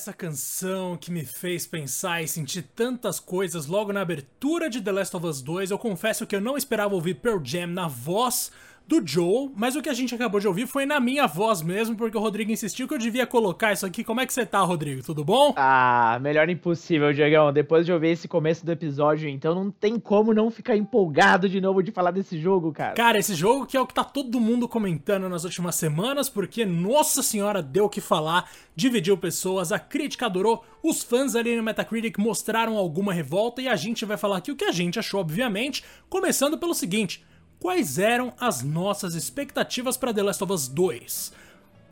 essa canção que me fez pensar e sentir tantas coisas logo na abertura de The Last of Us 2. Eu confesso que eu não esperava ouvir Pearl Jam na voz do Joel, mas o que a gente acabou de ouvir foi na minha voz mesmo, porque o Rodrigo insistiu que eu devia colocar isso aqui. Como é que você tá, Rodrigo? Tudo bom? Ah, melhor impossível, Diegão. Depois de ouvir esse começo do episódio, então não tem como não ficar empolgado de novo de falar desse jogo, cara. Cara, esse jogo que é o que tá todo mundo comentando nas últimas semanas, porque, nossa senhora, deu o que falar, dividiu pessoas, a crítica adorou, os fãs ali no Metacritic mostraram alguma revolta e a gente vai falar aqui o que a gente achou, obviamente, começando pelo seguinte quais eram as nossas expectativas para The Last of Us 2.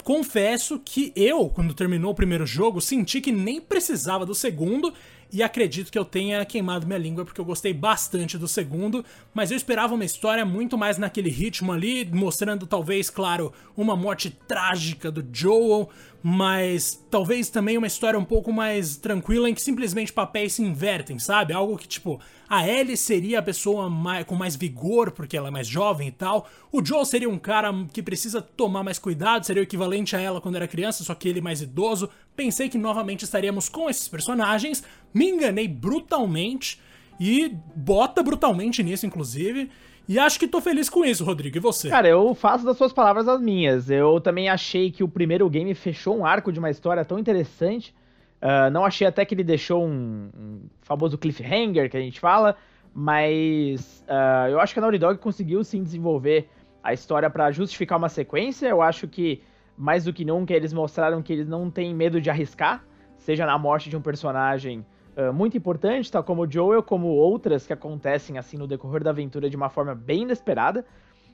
Confesso que eu, quando terminou o primeiro jogo, senti que nem precisava do segundo e acredito que eu tenha queimado minha língua porque eu gostei bastante do segundo, mas eu esperava uma história muito mais naquele ritmo ali, mostrando talvez, claro, uma morte trágica do Joel, mas talvez também uma história um pouco mais tranquila em que simplesmente papéis se invertem, sabe? Algo que tipo, a Ellie seria a pessoa mais, com mais vigor porque ela é mais jovem e tal, o Joel seria um cara que precisa tomar mais cuidado, seria o equivalente a ela quando era criança, só que ele mais idoso. Pensei que novamente estaríamos com esses personagens, me enganei brutalmente e bota brutalmente nisso, inclusive. E acho que tô feliz com isso, Rodrigo. E você? Cara, eu faço das suas palavras as minhas. Eu também achei que o primeiro game fechou um arco de uma história tão interessante. Uh, não achei até que ele deixou um, um, famoso cliffhanger que a gente fala, mas uh, eu acho que a Naughty Dog conseguiu sim desenvolver a história para justificar uma sequência. Eu acho que mais do que nunca eles mostraram que eles não têm medo de arriscar, seja na morte de um personagem uh, muito importante, tal como Joel, como outras que acontecem assim no decorrer da aventura de uma forma bem inesperada.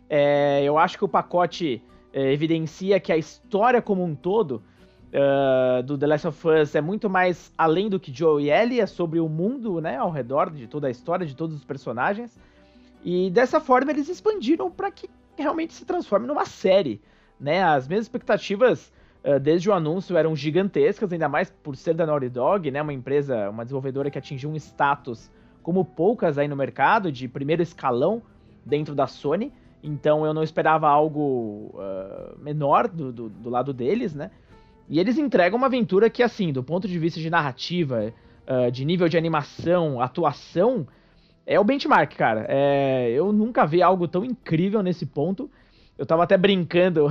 É, eu acho que o pacote é, evidencia que a história como um todo uh, do The Last of Us é muito mais além do que Joel e Ellie, é sobre o mundo né, ao redor de toda a história, de todos os personagens. E dessa forma eles expandiram para que realmente se transforme numa série. Né? As mesmas expectativas desde o anúncio eram gigantescas, ainda mais por ser da Naughty Dog, né? Uma empresa, uma desenvolvedora que atingiu um status como poucas aí no mercado, de primeiro escalão dentro da Sony. Então eu não esperava algo uh, menor do, do, do, lado deles, né? E eles entregam uma aventura que, assim, do ponto de vista de narrativa, uh, de nível de animação, atuação, é o benchmark, cara. É, eu nunca vi algo tão incrível nesse ponto. Eu tava até brincando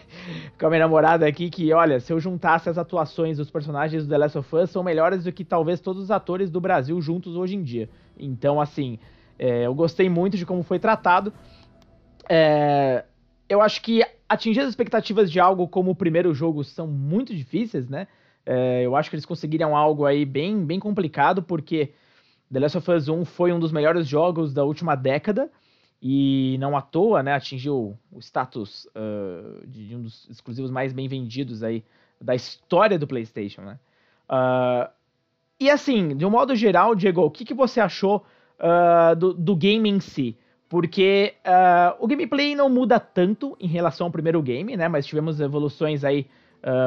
com a minha namorada aqui que, olha, se eu juntasse as atuações dos personagens do The Last of Us, são melhores do que talvez todos os atores do Brasil juntos hoje em dia. Então, assim, é, eu gostei muito de como foi tratado. É, eu acho que atingir as expectativas de algo como o primeiro jogo são muito difíceis, né? É, eu acho que eles conseguiram algo aí bem, bem complicado, porque The Last of Us 1 foi um dos melhores jogos da última década e não à toa, né, atingiu o status uh, de um dos exclusivos mais bem vendidos aí da história do PlayStation, né? Uh, e assim, de um modo geral, Diego, o que, que você achou uh, do, do game em si? Porque o gameplay não muda tanto em relação ao primeiro game, né? Mas tivemos evoluções aí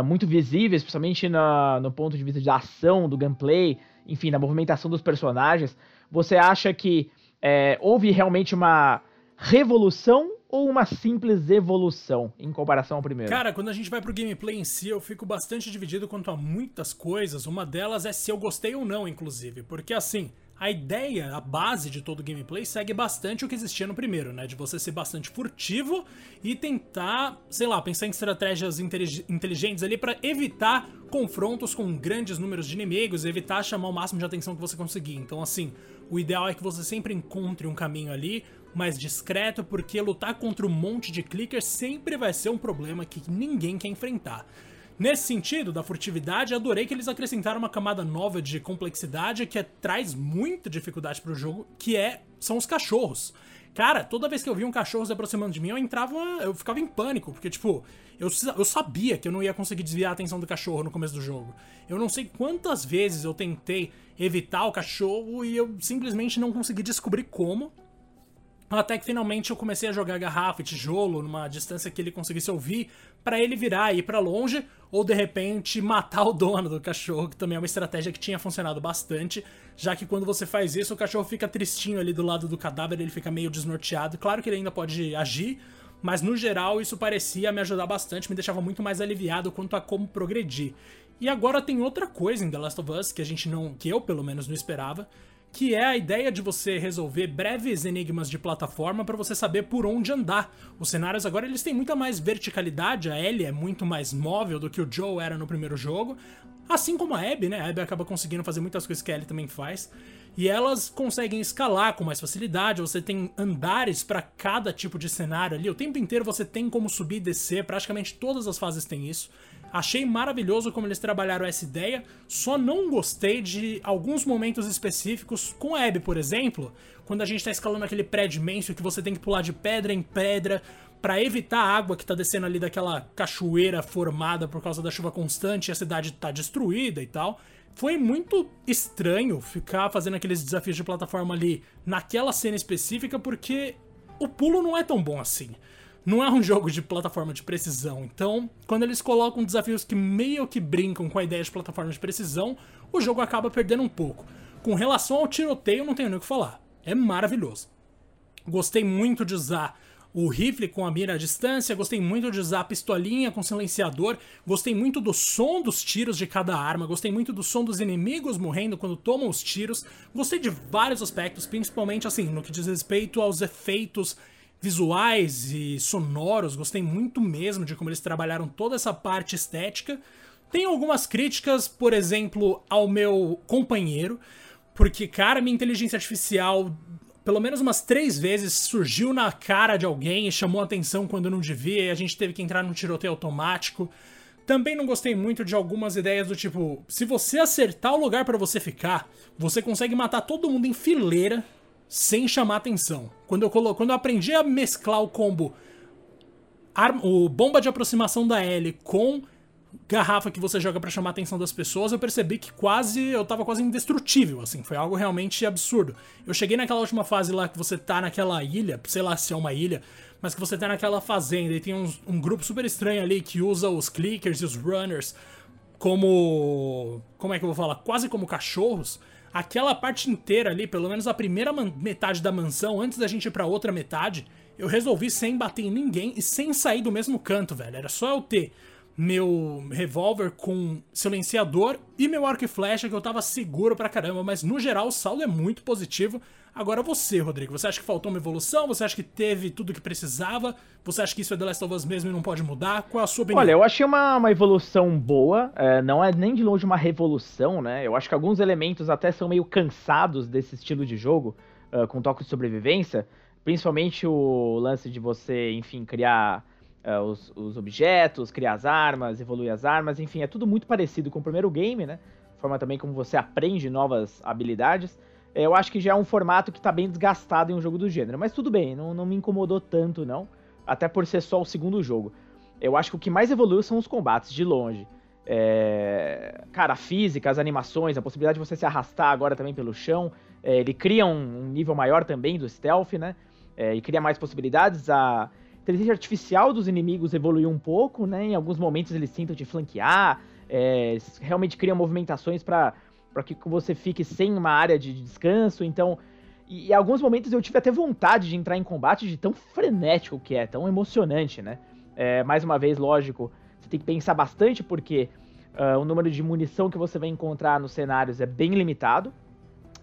muito visíveis, principalmente na, no ponto de vista da ação, do gameplay, enfim, da movimentação dos personagens. Você acha que é, houve realmente uma revolução ou uma simples evolução em comparação ao primeiro? Cara, quando a gente vai pro gameplay em si, eu fico bastante dividido quanto a muitas coisas. Uma delas é se eu gostei ou não, inclusive. Porque assim, a ideia, a base de todo o gameplay segue bastante o que existia no primeiro, né? De você ser bastante furtivo e tentar, sei lá, pensar em estratégias inteligentes ali para evitar confrontos com grandes números de inimigos, evitar chamar o máximo de atenção que você conseguir. Então, assim, o ideal é que você sempre encontre um caminho ali mais discreto, porque lutar contra um monte de clickers sempre vai ser um problema que ninguém quer enfrentar. Nesse sentido, da furtividade, adorei que eles acrescentaram uma camada nova de complexidade que é, traz muita dificuldade pro jogo, que é são os cachorros. Cara, toda vez que eu vi um cachorro se aproximando de mim, eu entrava. Eu ficava em pânico, porque, tipo, eu, eu sabia que eu não ia conseguir desviar a atenção do cachorro no começo do jogo. Eu não sei quantas vezes eu tentei evitar o cachorro e eu simplesmente não consegui descobrir como. Até que finalmente eu comecei a jogar garrafa e tijolo numa distância que ele conseguisse ouvir para ele virar e ir para longe ou de repente matar o dono do cachorro, que também é uma estratégia que tinha funcionado bastante, já que quando você faz isso o cachorro fica tristinho ali do lado do cadáver, ele fica meio desnorteado. Claro que ele ainda pode agir, mas no geral isso parecia me ajudar bastante, me deixava muito mais aliviado quanto a como progredir. E agora tem outra coisa em The Last of Us que a gente não, que eu pelo menos não esperava, que é a ideia de você resolver breves enigmas de plataforma para você saber por onde andar. Os cenários agora eles têm muita mais verticalidade, a Ellie é muito mais móvel do que o Joe era no primeiro jogo, assim como a Abby, né? A Abby acaba conseguindo fazer muitas coisas que a Ellie também faz. E elas conseguem escalar com mais facilidade, você tem andares para cada tipo de cenário ali. O tempo inteiro você tem como subir e descer, praticamente todas as fases têm isso. Achei maravilhoso como eles trabalharam essa ideia, só não gostei de alguns momentos específicos, com a Abby, por exemplo, quando a gente tá escalando aquele prédio imenso que você tem que pular de pedra em pedra para evitar a água que tá descendo ali daquela cachoeira formada por causa da chuva constante e a cidade tá destruída e tal. Foi muito estranho ficar fazendo aqueles desafios de plataforma ali naquela cena específica, porque o pulo não é tão bom assim não é um jogo de plataforma de precisão. Então, quando eles colocam desafios que meio que brincam com a ideia de plataforma de precisão, o jogo acaba perdendo um pouco. Com relação ao tiroteio, não tenho nem o que falar. É maravilhoso. Gostei muito de usar o rifle com a mira à distância, gostei muito de usar a pistolinha com silenciador, gostei muito do som dos tiros de cada arma, gostei muito do som dos inimigos morrendo quando tomam os tiros, gostei de vários aspectos, principalmente assim, no que diz respeito aos efeitos visuais e sonoros, gostei muito mesmo de como eles trabalharam toda essa parte estética. Tem algumas críticas, por exemplo, ao meu companheiro, porque, cara, minha inteligência artificial, pelo menos umas três vezes, surgiu na cara de alguém e chamou atenção quando não devia, e a gente teve que entrar num tiroteio automático. Também não gostei muito de algumas ideias do tipo, se você acertar o lugar para você ficar, você consegue matar todo mundo em fileira sem chamar atenção. Quando eu, colo... Quando eu aprendi a mesclar o combo o bomba de aproximação da L com garrafa que você joga para chamar a atenção das pessoas, eu percebi que quase eu tava quase indestrutível, assim, foi algo realmente absurdo. Eu cheguei naquela última fase lá que você tá naquela ilha, sei lá se é uma ilha, mas que você tá naquela fazenda e tem um, um grupo super estranho ali que usa os clickers e os runners como como é que eu vou falar, quase como cachorros aquela parte inteira ali, pelo menos a primeira metade da mansão, antes da gente ir pra outra metade, eu resolvi sem bater em ninguém e sem sair do mesmo canto, velho. Era só eu ter meu revólver com silenciador e meu arco e flecha que eu tava seguro pra caramba, mas no geral o saldo é muito positivo. Agora você, Rodrigo, você acha que faltou uma evolução? Você acha que teve tudo que precisava? Você acha que isso é The Last of Us mesmo e não pode mudar? Qual a sua opinião? Olha, eu achei uma, uma evolução boa, é, não é nem de longe uma revolução, né? Eu acho que alguns elementos até são meio cansados desse estilo de jogo, uh, com toque de sobrevivência, principalmente o lance de você, enfim, criar uh, os, os, objetos, criar as armas, evoluir as armas, enfim, é tudo muito parecido com o primeiro game, né? Forma também como você aprende novas habilidades eu acho que já é um formato que tá bem desgastado em um jogo do gênero. Mas tudo bem, não, não me incomodou tanto, não. Até por ser só o segundo jogo. Eu acho que o que mais evoluiu são os combates, de longe. É... Cara, a física, as animações, a possibilidade de você se arrastar agora também pelo chão. É, ele cria um, um, nível maior também do stealth, né? É, e cria mais possibilidades. A inteligência artificial dos inimigos evoluiu um pouco, né? Em alguns momentos eles tentam te flanquear. É, realmente criam movimentações para que você fique sem uma área de descanso. Então, e, em alguns momentos eu tive até vontade de entrar em combate de tão frenético que é, tão emocionante, né? É, mais uma vez, lógico, você tem que pensar bastante porque uh, o número de munição que você vai encontrar nos cenários é bem limitado.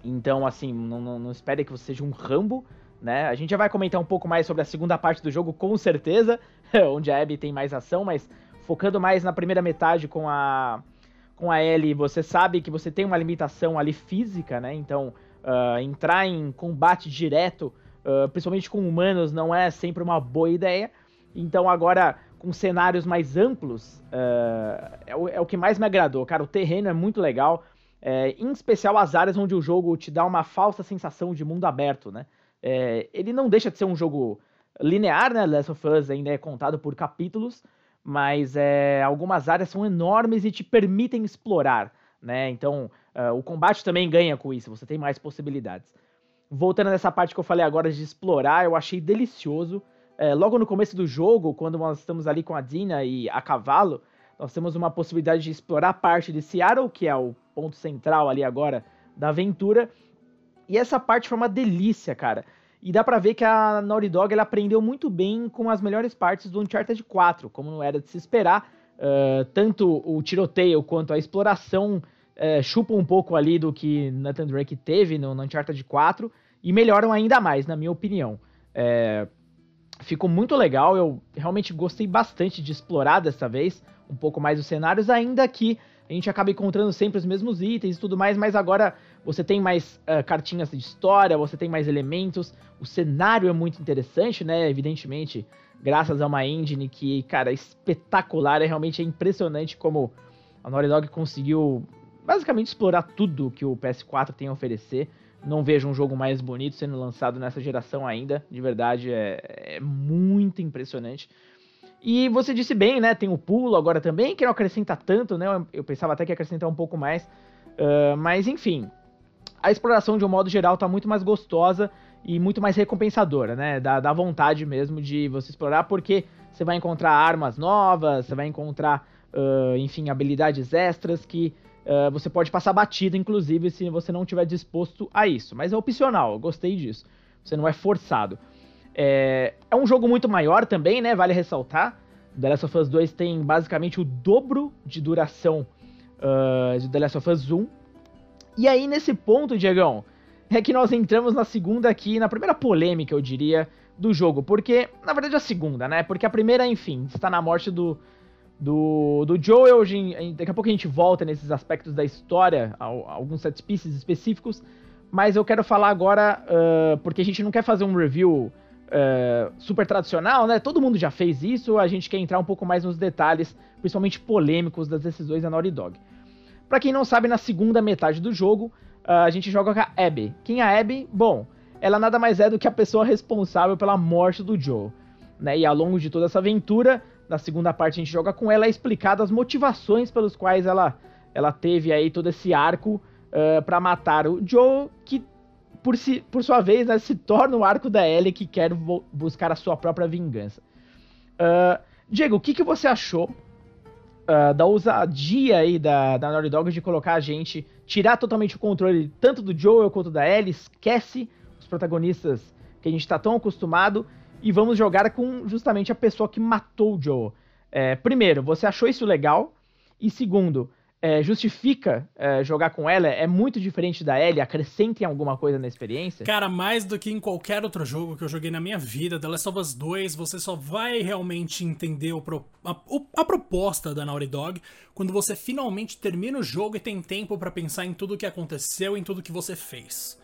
Então, assim, não, não, não espere que você seja um Rambo, né? A gente já vai comentar um pouco mais sobre a segunda parte do jogo, com certeza, onde a Abby tem mais ação, mas focando mais na primeira metade com a com a L você sabe que você tem uma limitação ali física, né? Então, uh, entrar em combate direto, uh, principalmente com humanos, não é sempre uma boa ideia. Então, agora, com cenários mais amplos, uh, é, o, é, o, que mais me agradou. Cara, o terreno é muito legal, é, em especial as áreas onde o jogo te dá uma falsa sensação de mundo aberto, né? É, ele não deixa de ser um jogo linear, né? Last of Us ainda é contado por capítulos, mas é, algumas áreas são enormes e te permitem explorar, né? Então, uh, o combate também ganha com isso, você tem mais possibilidades. Voltando nessa parte que eu falei agora de explorar, eu achei delicioso. É, logo no começo do jogo, quando nós estamos ali com a Dina e a cavalo, nós temos uma possibilidade de explorar parte de Seattle, que é o ponto central ali agora da aventura. E essa parte foi uma delícia, cara. E dá pra ver que a Naughty Dog ela aprendeu muito bem com as melhores partes do Uncharted 4, como não era de se esperar. Uh, tanto o tiroteio quanto a exploração uh, chupam um pouco ali do que Nathan Drake teve no, no Uncharted 4 e melhoram ainda mais, na minha opinião. É, ficou muito legal, eu realmente gostei bastante de explorar dessa vez um pouco mais os cenários, ainda que a gente acaba encontrando sempre os mesmos itens e tudo mais, mas agora você tem mais uh, cartinhas de história, você tem mais elementos, o cenário é muito interessante, né? Evidentemente, graças a uma engine que, cara, é espetacular, é realmente é impressionante como a Naughty Dog conseguiu basicamente explorar tudo que o PS4 tem a oferecer. Não vejo um jogo mais bonito sendo lançado nessa geração ainda, de verdade, é, é muito impressionante. E você disse bem, né? Tem o pulo agora também, que não acrescenta tanto, né? Eu pensava até que ia acrescentar um pouco mais. Uh, mas enfim, a exploração de um modo geral tá muito mais gostosa e muito mais recompensadora, né? Dá, dá vontade mesmo de você explorar, porque você vai encontrar armas novas, você vai encontrar, uh, enfim, habilidades extras que uh, você pode passar batida, inclusive, se você não estiver disposto a isso. Mas é opcional, eu gostei disso. Você não é forçado. É, é um jogo muito maior também, né? Vale ressaltar. The Last of Us 2 tem basicamente o dobro de duração uh, de The Last of Us 1. E aí, nesse ponto, Diegão, é que nós entramos na segunda aqui, na primeira polêmica, eu diria, do jogo. Porque, na verdade, a segunda, né? Porque a primeira, enfim, está na morte do, do, do Joel. Daqui a pouco a gente volta nesses aspectos da história, alguns set pieces específicos. Mas eu quero falar agora, uh, porque a gente não quer fazer um review é, super tradicional, né? Todo mundo já fez isso, a gente quer entrar um pouco mais nos detalhes, principalmente polêmicos das decisões da Naughty Dog. Para quem não sabe, na segunda metade do jogo, a gente joga com a Abby. Quem é a Abby? Bom, ela nada mais é do que a pessoa responsável pela morte do Joe. Né? E ao longo de toda essa aventura, na segunda parte a gente joga com ela, é explicado as motivações pelas quais ela, ela teve aí todo esse arco uh, para matar o Joe, que por, si, por sua vez, né, se torna o arco da Ellie que quer buscar a sua própria vingança. Uh, Diego, o que, que você achou uh, da ousadia aí da, da Naughty Dog de colocar a gente, tirar totalmente o controle tanto do Joel quanto da Ellie, esquece os protagonistas que a gente está tão acostumado e vamos jogar com justamente a pessoa que matou o Joel. É, primeiro, você achou isso legal? E segundo, é, justifica é, jogar com ela? É muito diferente da Ellie? Acrescentem alguma coisa na experiência? Cara, mais do que em qualquer outro jogo que eu joguei na minha vida, The Last of Us 2, você só vai realmente entender o, a, a, proposta da Naughty Dog quando você finalmente termina o jogo e tem tempo para pensar em tudo o que aconteceu, em tudo que você fez.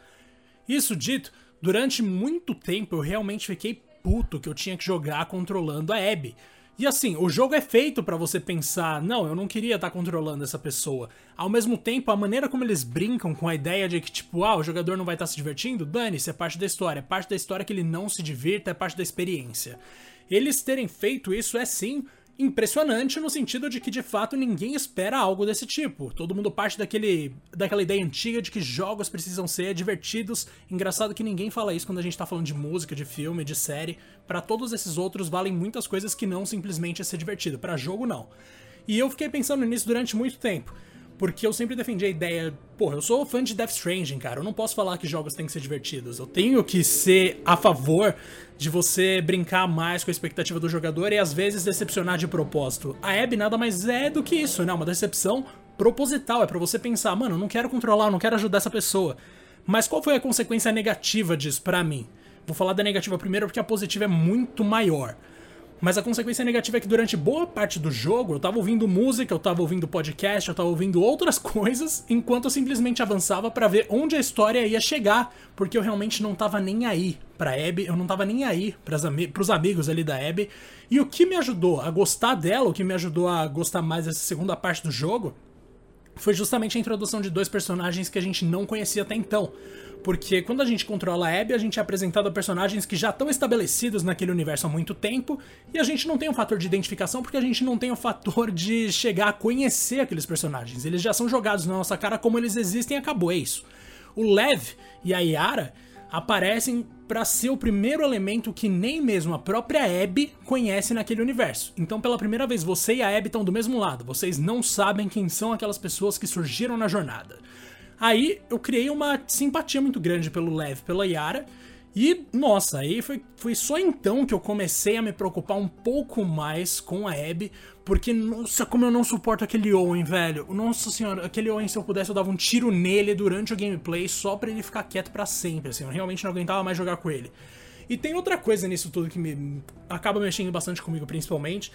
Isso dito, durante muito tempo eu realmente fiquei puto que eu tinha que jogar controlando a Abby e assim, o jogo é feito para você pensar, não, eu não queria estar tá controlando essa pessoa. Ao mesmo tempo, a maneira como eles brincam com a ideia de que, tipo, ah, o jogador não vai estar tá se divertindo, dane-se, é parte da história. É parte da história que ele não se divirta, é parte da experiência. Eles terem feito isso é sim impressionante no sentido de que de fato ninguém espera algo desse tipo. Todo mundo parte daquele, daquela ideia antiga de que jogos precisam ser divertidos. Engraçado que ninguém fala isso quando a gente tá falando de música, de filme, de série. Para todos esses outros valem muitas coisas que não simplesmente é ser divertido. Para jogo não. E eu fiquei pensando nisso durante muito tempo. Porque eu sempre defendi a ideia, porra, eu sou fã de Death Stranding, cara. Eu não posso falar que jogos têm que ser divertidos. Eu tenho que ser a favor de você brincar mais com a expectativa do jogador e às vezes decepcionar de propósito. A Abby nada mais é do que isso, né? Uma decepção proposital. É para você pensar, mano, eu não quero controlar, eu não quero ajudar essa pessoa. Mas qual foi a consequência negativa disso para mim? Vou falar da negativa primeiro porque a positiva é muito maior. Mas a consequência negativa é que durante boa parte do jogo eu tava ouvindo música, eu tava ouvindo podcast, eu tava ouvindo outras coisas, enquanto eu simplesmente avançava para ver onde a história ia chegar, porque eu realmente não tava nem aí pra Abby, eu não tava nem aí pras ami pros amigos ali da Abby. E o que me ajudou a gostar dela, o que me ajudou a gostar mais dessa segunda parte do jogo, foi justamente a introdução de dois personagens que a gente não conhecia até então. Porque quando a gente controla a Abby, a gente é apresentado a personagens que já estão estabelecidos naquele universo há muito tempo, e a gente não tem um fator de identificação porque a gente não tem o fator de chegar a conhecer aqueles personagens. Eles já são jogados na nossa cara como eles existem e acabou, é isso. O Lev e a Yara aparecem para ser o primeiro elemento que nem mesmo a própria Abby conhece naquele universo. Então, pela primeira vez, você e a Abby estão do mesmo lado. Vocês não sabem quem são aquelas pessoas que surgiram na jornada. Aí eu criei uma simpatia muito grande pelo Lev, pela Yara, E, nossa, aí foi, foi só então que eu comecei a me preocupar um pouco mais com a Abby, porque, nossa, como eu não suporto aquele Owen, velho. Nossa senhora, aquele Owen, se eu pudesse, eu dava um tiro nele durante o gameplay só pra ele ficar quieto para sempre, assim. Eu realmente não aguentava mais jogar com ele. E tem outra coisa nisso tudo que me acaba mexendo bastante comigo, principalmente,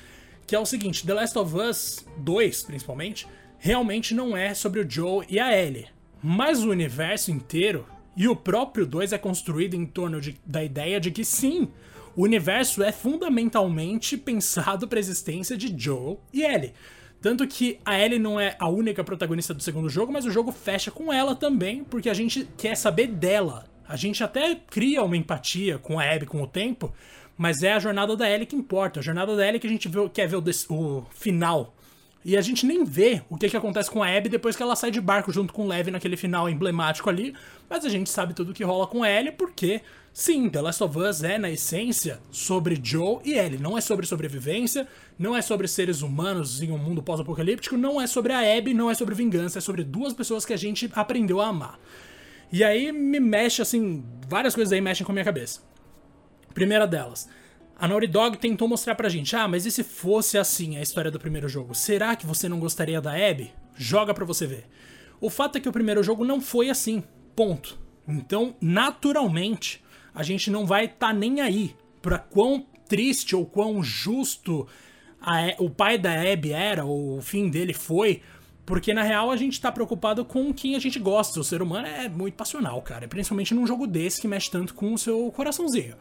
que é o seguinte: The Last of Us 2, principalmente, realmente não é sobre o Joe e a Ellie. Mas o universo inteiro e o próprio 2 é construído em torno de, da ideia de que sim, o universo é fundamentalmente pensado para a existência de Joel e Ellie. Tanto que a Ellie não é a única protagonista do segundo jogo, mas o jogo fecha com ela também, porque a gente quer saber dela. A gente até cria uma empatia com a Abby com o tempo, mas é a jornada da Ellie que importa. A jornada da Ellie que a gente vê, quer ver o, o final e a gente nem vê o que, que acontece com a Abby depois que ela sai de barco junto com o Levi naquele final emblemático ali. Mas a gente sabe tudo que rola com Ellie porque, sim, The Last of Us é, na essência, sobre Joe e Ellie. Não é sobre sobrevivência, não é sobre seres humanos em um mundo pós-apocalíptico, não é sobre a Abby, não é sobre vingança, é sobre duas pessoas que a gente aprendeu a amar. E aí me mexe, assim, várias coisas aí mexem com a minha cabeça. Primeira delas, a Naughty Dog tentou mostrar pra gente, ah, mas e se fosse assim a história do primeiro jogo? Será que você não gostaria da Abby? Joga pra você ver. O fato é que o primeiro jogo não foi assim, ponto. Então, naturalmente, a gente não vai estar tá nem aí pra quão triste ou quão justo a, o pai da Abby era, ou o fim dele foi, porque na real a gente tá preocupado com quem a gente gosta. O ser humano é muito passional, cara. Principalmente num jogo desse que mexe tanto com o seu coraçãozinho.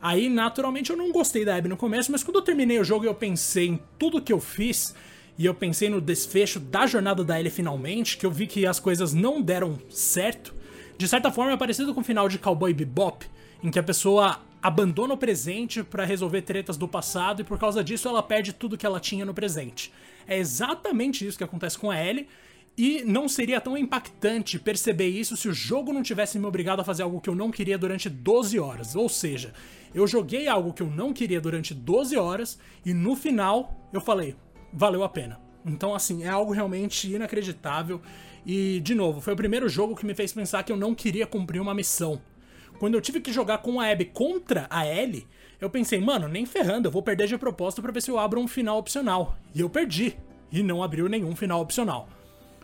Aí, naturalmente, eu não gostei da Abby no começo, mas quando eu terminei o jogo e eu pensei em tudo que eu fiz, e eu pensei no desfecho da jornada da Ellie finalmente, que eu vi que as coisas não deram certo, de certa forma é parecido com o final de Cowboy Bebop, em que a pessoa abandona o presente para resolver tretas do passado e por causa disso ela perde tudo que ela tinha no presente. É exatamente isso que acontece com a Ellie, e não seria tão impactante perceber isso se o jogo não tivesse me obrigado a fazer algo que eu não queria durante 12 horas. Ou seja, eu joguei algo que eu não queria durante 12 horas e no final eu falei, valeu a pena. Então, assim, é algo realmente inacreditável. E, de novo, foi o primeiro jogo que me fez pensar que eu não queria cumprir uma missão. Quando eu tive que jogar com a Abby contra a Ellie, eu pensei, mano, nem ferrando, eu vou perder de propósito para ver se eu abro um final opcional. E eu perdi. E não abriu nenhum final opcional.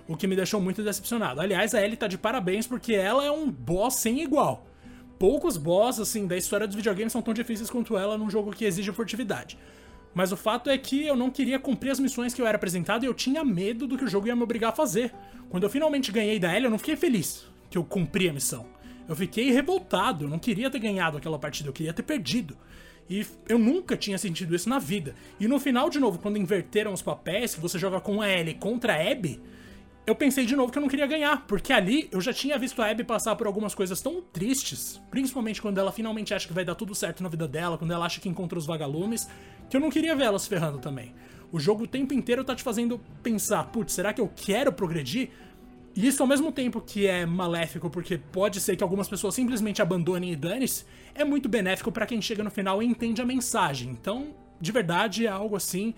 O que me deixou muito decepcionado. Aliás, a Ellie tá de parabéns porque ela é um boss sem igual poucos boss, assim, da história dos videogames são tão difíceis quanto ela num jogo que exige furtividade. Mas o fato é que eu não queria cumprir as missões que eu era apresentado e eu tinha medo do que o jogo ia me obrigar a fazer. Quando eu finalmente ganhei da Ellie, eu não fiquei feliz que eu cumpri a missão. Eu fiquei revoltado, eu não queria ter ganhado aquela partida, eu queria ter perdido. E eu nunca tinha sentido isso na vida. E no final, de novo, quando inverteram os papéis, que você joga com a Ellie contra a Abby, eu pensei de novo que eu não queria ganhar, porque ali eu já tinha visto a Abby passar por algumas coisas tão tristes, principalmente quando ela finalmente acha que vai dar tudo certo na vida dela, quando ela acha que encontra os vagalumes, que eu não queria se ferrando também. O jogo o tempo inteiro tá te fazendo pensar, putz, será que eu quero progredir? E isso ao mesmo tempo que é maléfico, porque pode ser que algumas pessoas simplesmente abandonem e dane-se, é muito benéfico para quem chega no final e entende a mensagem. Então, de verdade, é algo assim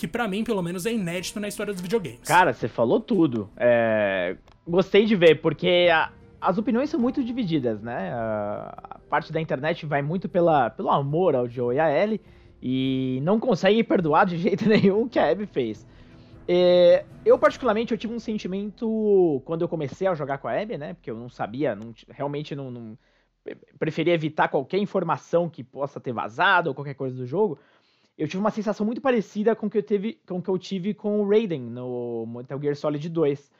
que para mim, pelo menos, é inédito na história dos videogames. Cara, você falou tudo. É... Gostei de ver, porque a... as opiniões são muito divididas, né? A parte da internet vai muito pela... pelo amor ao Joe e a Ellie e não consegue perdoar de jeito nenhum o que a Abby fez. É... Eu, particularmente, eu tive um sentimento quando eu comecei a jogar com a Abby, né? Porque eu não sabia, não... realmente não... não... Preferia evitar qualquer informação que possa ter vazado ou qualquer coisa do jogo eu tive uma sensação muito parecida com o que eu, teve, com, que eu tive com o Raiden no Metal Gear Solid 2,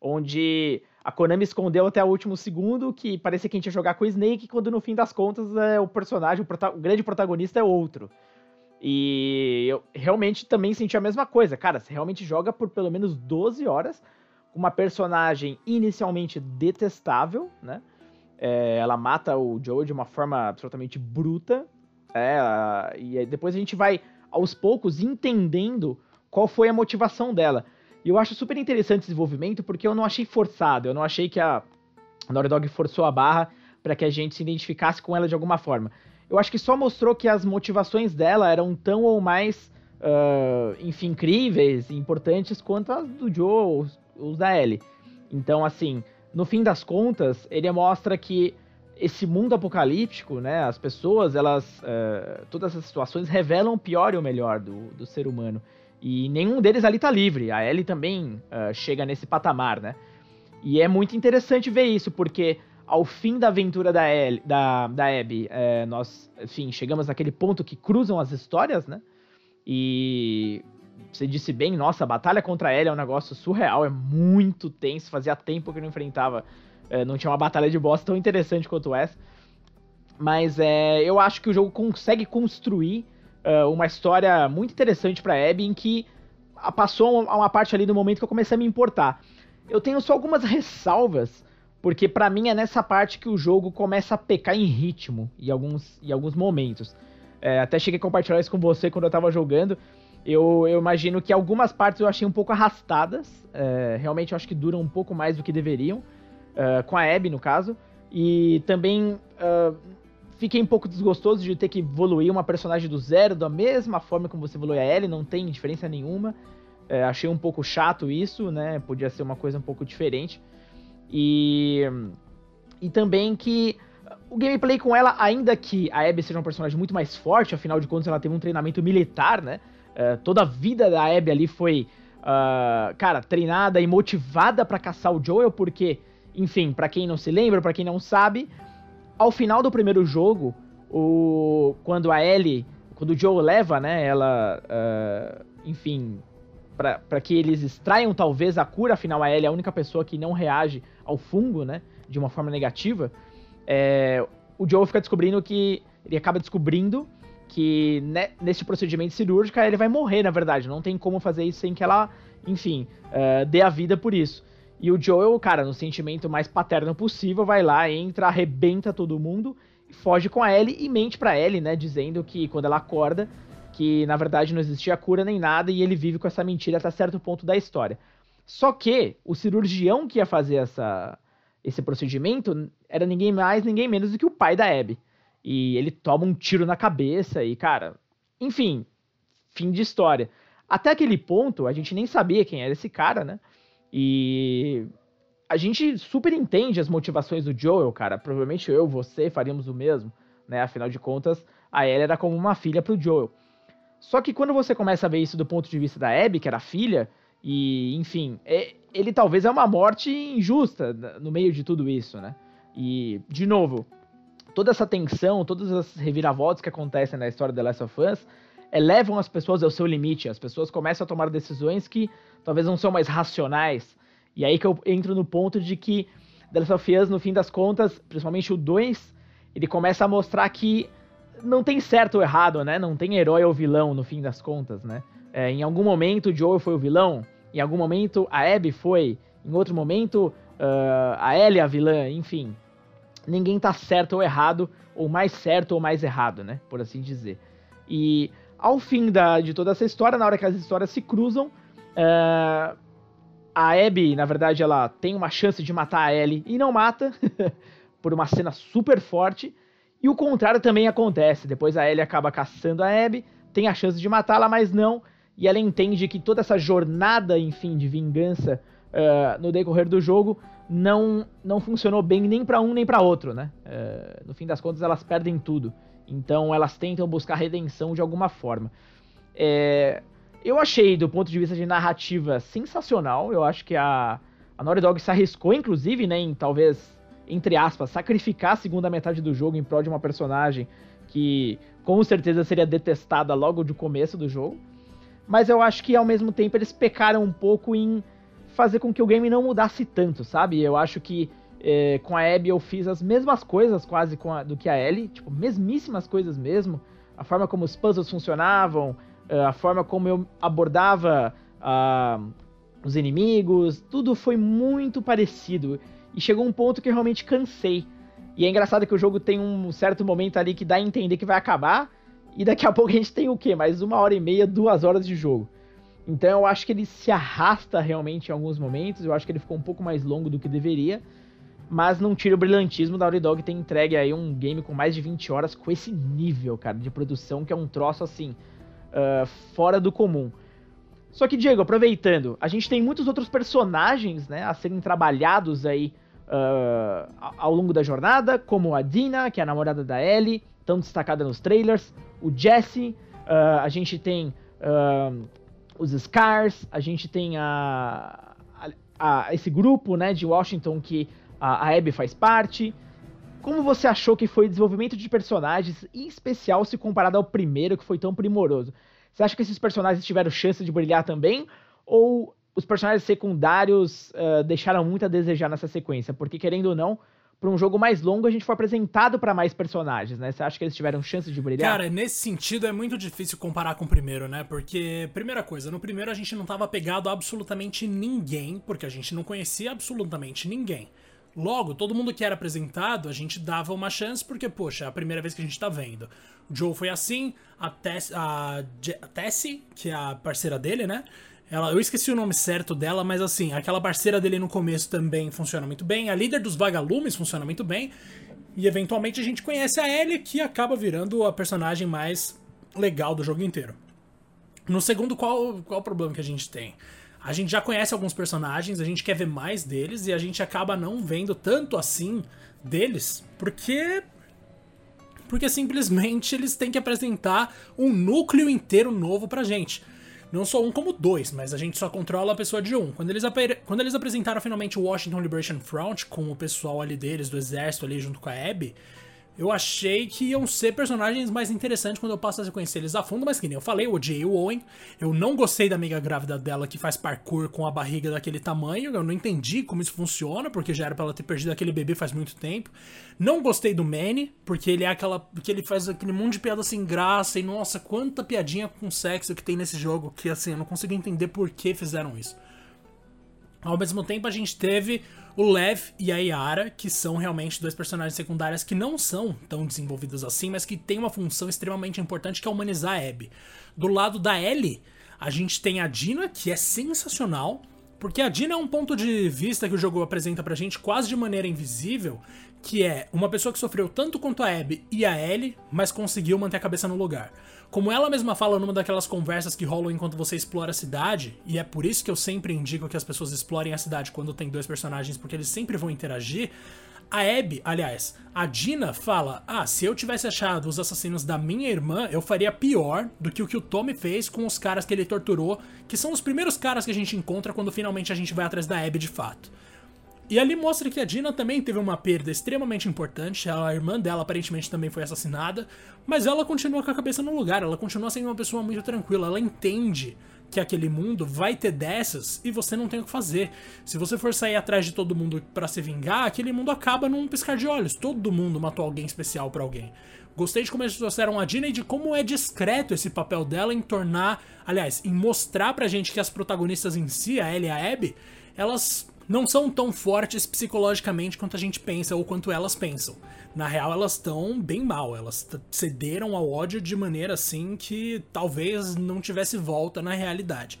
onde a Konami escondeu até o último segundo que parecia que a gente ia jogar com o Snake, quando no fim das contas é, o personagem, o, prota o grande protagonista é outro. E eu realmente também senti a mesma coisa. Cara, você realmente joga por pelo menos 12 horas com uma personagem inicialmente detestável, né? É, ela mata o Joe de uma forma absolutamente bruta, é, e depois a gente vai, aos poucos, entendendo qual foi a motivação dela. E eu acho super interessante esse desenvolvimento porque eu não achei forçado, eu não achei que a Naughty Dog forçou a barra para que a gente se identificasse com ela de alguma forma. Eu acho que só mostrou que as motivações dela eram tão ou mais, uh, enfim, incríveis e importantes quanto as do Joe ou os da Ellie. Então, assim, no fim das contas, ele mostra que esse mundo apocalíptico, né? As pessoas, elas. Uh, todas essas situações revelam o pior e o melhor do, do ser humano. E nenhum deles ali tá livre. A Ellie também uh, chega nesse patamar, né? E é muito interessante ver isso, porque ao fim da aventura da, Ellie, da, da Abby, é, nós, enfim, chegamos naquele ponto que cruzam as histórias, né? E você disse bem, nossa, a batalha contra a Ellie é um negócio surreal, é muito tenso, fazia tempo que eu não enfrentava é, não tinha uma batalha de boss tão interessante quanto essa. Mas é, eu acho que o jogo consegue construir uh, uma história muito interessante para Abby, em que passou a uma parte ali do momento que eu comecei a me importar. Eu tenho só algumas ressalvas, porque para mim é nessa parte que o jogo começa a pecar em ritmo em alguns, em alguns momentos. É, até cheguei a compartilhar isso com você quando eu tava jogando. Eu, eu imagino que algumas partes eu achei um pouco arrastadas. É, realmente eu acho que duram um pouco mais do que deveriam uh, com a Abby, no caso. E também uh, fiquei um pouco desgostoso de ter que evoluir uma personagem do zero da mesma forma como você evolui a Ellie, não tem diferença nenhuma. Uh, achei um pouco chato isso, né? Podia ser uma coisa um pouco diferente. E, e também que o gameplay com ela, ainda que a Abby seja um personagem muito mais forte, afinal de contas ela teve um treinamento militar, né? Toda a vida da Abby ali foi, uh, cara, treinada e motivada para caçar o Joel, porque enfim, para quem não se lembra, para quem não sabe, ao final do primeiro jogo, o quando a Ellie, quando o Joe leva, né, ela, uh, enfim, para que eles extraiam talvez a cura, afinal a Ellie é a única pessoa que não reage ao fungo, né, de uma forma negativa, é, o Joe fica descobrindo que, ele acaba descobrindo que né, nesse procedimento cirúrgico ele vai morrer, na verdade, não tem como fazer isso sem que ela, enfim, uh, dê a vida por isso. E o Joel, cara, no sentimento mais paterno possível, vai lá, entra, arrebenta todo mundo, foge com a Ellie e mente pra Ellie, né? Dizendo que quando ela acorda, que na verdade não existia cura nem nada e ele vive com essa mentira até certo ponto da história. Só que o cirurgião que ia fazer essa, esse procedimento era ninguém mais, ninguém menos do que o pai da Abby. E ele toma um tiro na cabeça e, cara, enfim, fim de história. Até aquele ponto, a gente nem sabia quem era esse cara, né? E a gente super entende as motivações do Joel, cara. Provavelmente eu, você faríamos o mesmo, né? Afinal de contas, a Ellie era como uma filha pro Joel. Só que quando você começa a ver isso do ponto de vista da Abby, que era filha, e enfim, é, ele talvez é uma morte injusta no meio de tudo isso, né? E, de novo, toda essa tensão, todas as reviravoltas que acontecem na história de The Last of Us elevam as pessoas ao seu limite. As pessoas começam a tomar decisões que talvez não são mais racionais. E aí que eu entro no ponto de que The Last of Us, no fim das contas, principalmente o 2, ele começa a mostrar que não tem certo ou errado, né? Não tem herói ou vilão, no fim das contas, né? É, em algum momento o Joel foi o vilão, em algum momento a Abby foi, em outro momento uh, a Ellie a vilã, enfim. Ninguém tá certo ou errado, ou mais certo ou mais errado, né? Por assim dizer. E ao fim da, de toda essa história, na hora que as histórias se cruzam, uh, a Abby, na verdade, ela tem uma chance de matar a Ellie e não mata, por uma cena super forte. E o contrário também acontece. Depois a Ellie acaba caçando a Abby, tem a chance de matá-la, mas não. E ela entende que toda essa jornada, enfim, de vingança uh, no decorrer do jogo não, não funcionou bem nem para um nem para outro, né? Uh, no fim das contas, elas perdem tudo. Então elas tentam buscar redenção de alguma forma. É, eu achei, do ponto de vista de narrativa, sensacional. Eu acho que a, a Naughty Dog se arriscou, inclusive, né, em talvez, entre aspas, sacrificar a segunda metade do jogo em prol de uma personagem que com certeza seria detestada logo de começo do jogo. Mas eu acho que ao mesmo tempo eles pecaram um pouco em fazer com que o game não mudasse tanto, sabe? Eu acho que é, com a Abby eu fiz as mesmas coisas quase a, do que a Ellie, tipo, mesmíssimas coisas mesmo. A forma como os puzzles funcionavam, é, a forma como eu abordava uh, os inimigos, tudo foi muito parecido. E chegou um ponto que eu realmente cansei. E é engraçado que o jogo tem um certo momento ali que dá a entender que vai acabar, e daqui a pouco a gente tem o quê? Mais uma hora e meia, duas horas de jogo. Então eu acho que ele se arrasta realmente em alguns momentos, eu acho que ele ficou um pouco mais longo do que deveria mas não tira o brilhantismo da Naughty Dog ter entregue aí um game com mais de 20 horas com esse nível, cara, de produção que é um troço assim, uh, fora do comum. Só que, Diego, aproveitando, a gente tem muitos outros personagens, né, a serem trabalhados aí uh, ao longo da jornada, como a Dina, que é a namorada da Ellie, tão destacada nos trailers, o Jesse, uh, a gente tem os Scars, a gente tem a, a, a, esse grupo né, de Washington que a, a Abby faz parte. Como você achou que foi o desenvolvimento de personagens, em especial se comparado ao primeiro, que foi tão primoroso? Você acha que esses personagens tiveram chance de brilhar também? Ou os personagens secundários uh, deixaram muito a desejar nessa sequência? Porque, querendo ou não, para um jogo mais longo, a gente foi apresentado para mais personagens, né? Você acha que eles tiveram chance de brilhar? Cara, nesse sentido é muito difícil comparar com o primeiro, né? Porque, primeira coisa, no primeiro a gente não tava pegado absolutamente ninguém, porque a gente não conhecia absolutamente ninguém. Logo, todo mundo que era apresentado, a gente dava uma chance, porque, poxa, é a primeira vez que a gente tá vendo. O Joe foi assim, a, Tess, a, a Tessie, que é a parceira dele, né? Ela, eu esqueci o nome certo dela, mas assim, aquela parceira dele no começo também funciona muito bem. A líder dos vagalumes funciona muito bem. E eventualmente a gente conhece a Ellie, que acaba virando a personagem mais legal do jogo inteiro. No segundo, qual, qual o problema que a gente tem? A gente já conhece alguns personagens, a gente quer ver mais deles e a gente acaba não vendo tanto assim deles, porque porque simplesmente eles têm que apresentar um núcleo inteiro novo pra gente. Não só um como dois, mas a gente só controla a pessoa de um. Quando eles, quando eles apresentaram finalmente o Washington Liberation Front com o pessoal ali deles, do exército ali junto com a Abby, eu achei que iam ser personagens mais interessantes quando eu passo a conhecer eles a fundo, mas que nem eu falei, eu odiei o Owen. Eu não gostei da amiga grávida dela que faz parkour com a barriga daquele tamanho. Eu não entendi como isso funciona, porque já era pra ela ter perdido aquele bebê faz muito tempo. Não gostei do Manny, porque ele é aquela. porque ele faz aquele monte de piada sem graça. E nossa, quanta piadinha com sexo que tem nesse jogo que assim, eu não consigo entender por que fizeram isso. Ao mesmo tempo, a gente teve o Lev e a Yara, que são realmente dois personagens secundários que não são tão desenvolvidos assim, mas que têm uma função extremamente importante que é humanizar a Abby. Do lado da Ellie, a gente tem a Dina, que é sensacional, porque a Dina é um ponto de vista que o jogo apresenta pra gente quase de maneira invisível, que é uma pessoa que sofreu tanto quanto a Abby e a Ellie, mas conseguiu manter a cabeça no lugar. Como ela mesma fala numa daquelas conversas que rolam enquanto você explora a cidade, e é por isso que eu sempre indico que as pessoas explorem a cidade quando tem dois personagens, porque eles sempre vão interagir. A Abby, aliás, a Dina fala: Ah, se eu tivesse achado os assassinos da minha irmã, eu faria pior do que o que o Tommy fez com os caras que ele torturou, que são os primeiros caras que a gente encontra quando finalmente a gente vai atrás da Abby de fato. E ali mostra que a Dina também teve uma perda extremamente importante. A irmã dela aparentemente também foi assassinada. Mas ela continua com a cabeça no lugar. Ela continua sendo uma pessoa muito tranquila. Ela entende que aquele mundo vai ter dessas e você não tem o que fazer. Se você for sair atrás de todo mundo para se vingar, aquele mundo acaba num piscar de olhos. Todo mundo matou alguém especial para alguém. Gostei de como eles trouxeram a Dina e de como é discreto esse papel dela em tornar, aliás, em mostrar pra gente que as protagonistas em si, a Ellie e a Abby, elas não são tão fortes psicologicamente quanto a gente pensa ou quanto elas pensam. Na real, elas estão bem mal, elas cederam ao ódio de maneira assim que talvez não tivesse volta na realidade.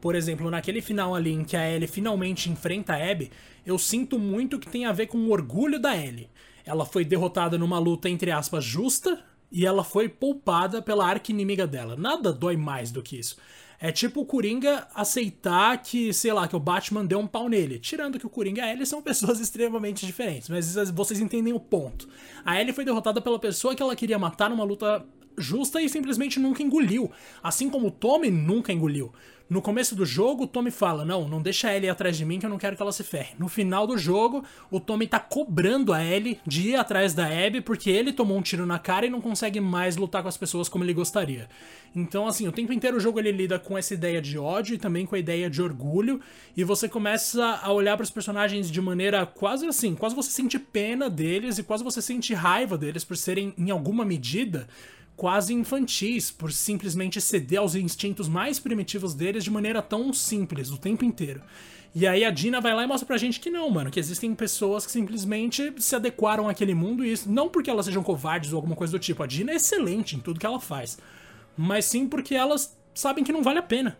Por exemplo, naquele final ali em que a Ellie finalmente enfrenta a Abby, eu sinto muito que tem a ver com o orgulho da Ellie. Ela foi derrotada numa luta entre aspas justa e ela foi poupada pela arqui-inimiga dela. Nada dói mais do que isso. É tipo o Coringa aceitar que, sei lá, que o Batman deu um pau nele. Tirando que o Coringa e a Ellie são pessoas extremamente diferentes, mas vocês entendem o ponto. A Ellie foi derrotada pela pessoa que ela queria matar numa luta justa e simplesmente nunca engoliu. Assim como o Tommy nunca engoliu. No começo do jogo, o Tommy fala: Não, não deixa a Ellie atrás de mim que eu não quero que ela se ferre. No final do jogo, o Tommy tá cobrando a Ellie de ir atrás da Abby porque ele tomou um tiro na cara e não consegue mais lutar com as pessoas como ele gostaria. Então, assim, o tempo inteiro o jogo ele lida com essa ideia de ódio e também com a ideia de orgulho, e você começa a olhar para os personagens de maneira quase assim, quase você sente pena deles e quase você sente raiva deles por serem, em alguma medida, quase infantis, por simplesmente ceder aos instintos mais primitivos deles de maneira tão simples o tempo inteiro. E aí a Dina vai lá e mostra pra gente que não, mano, que existem pessoas que simplesmente se adequaram àquele mundo e isso não porque elas sejam covardes ou alguma coisa do tipo. A Dina é excelente em tudo que ela faz, mas sim porque elas sabem que não vale a pena.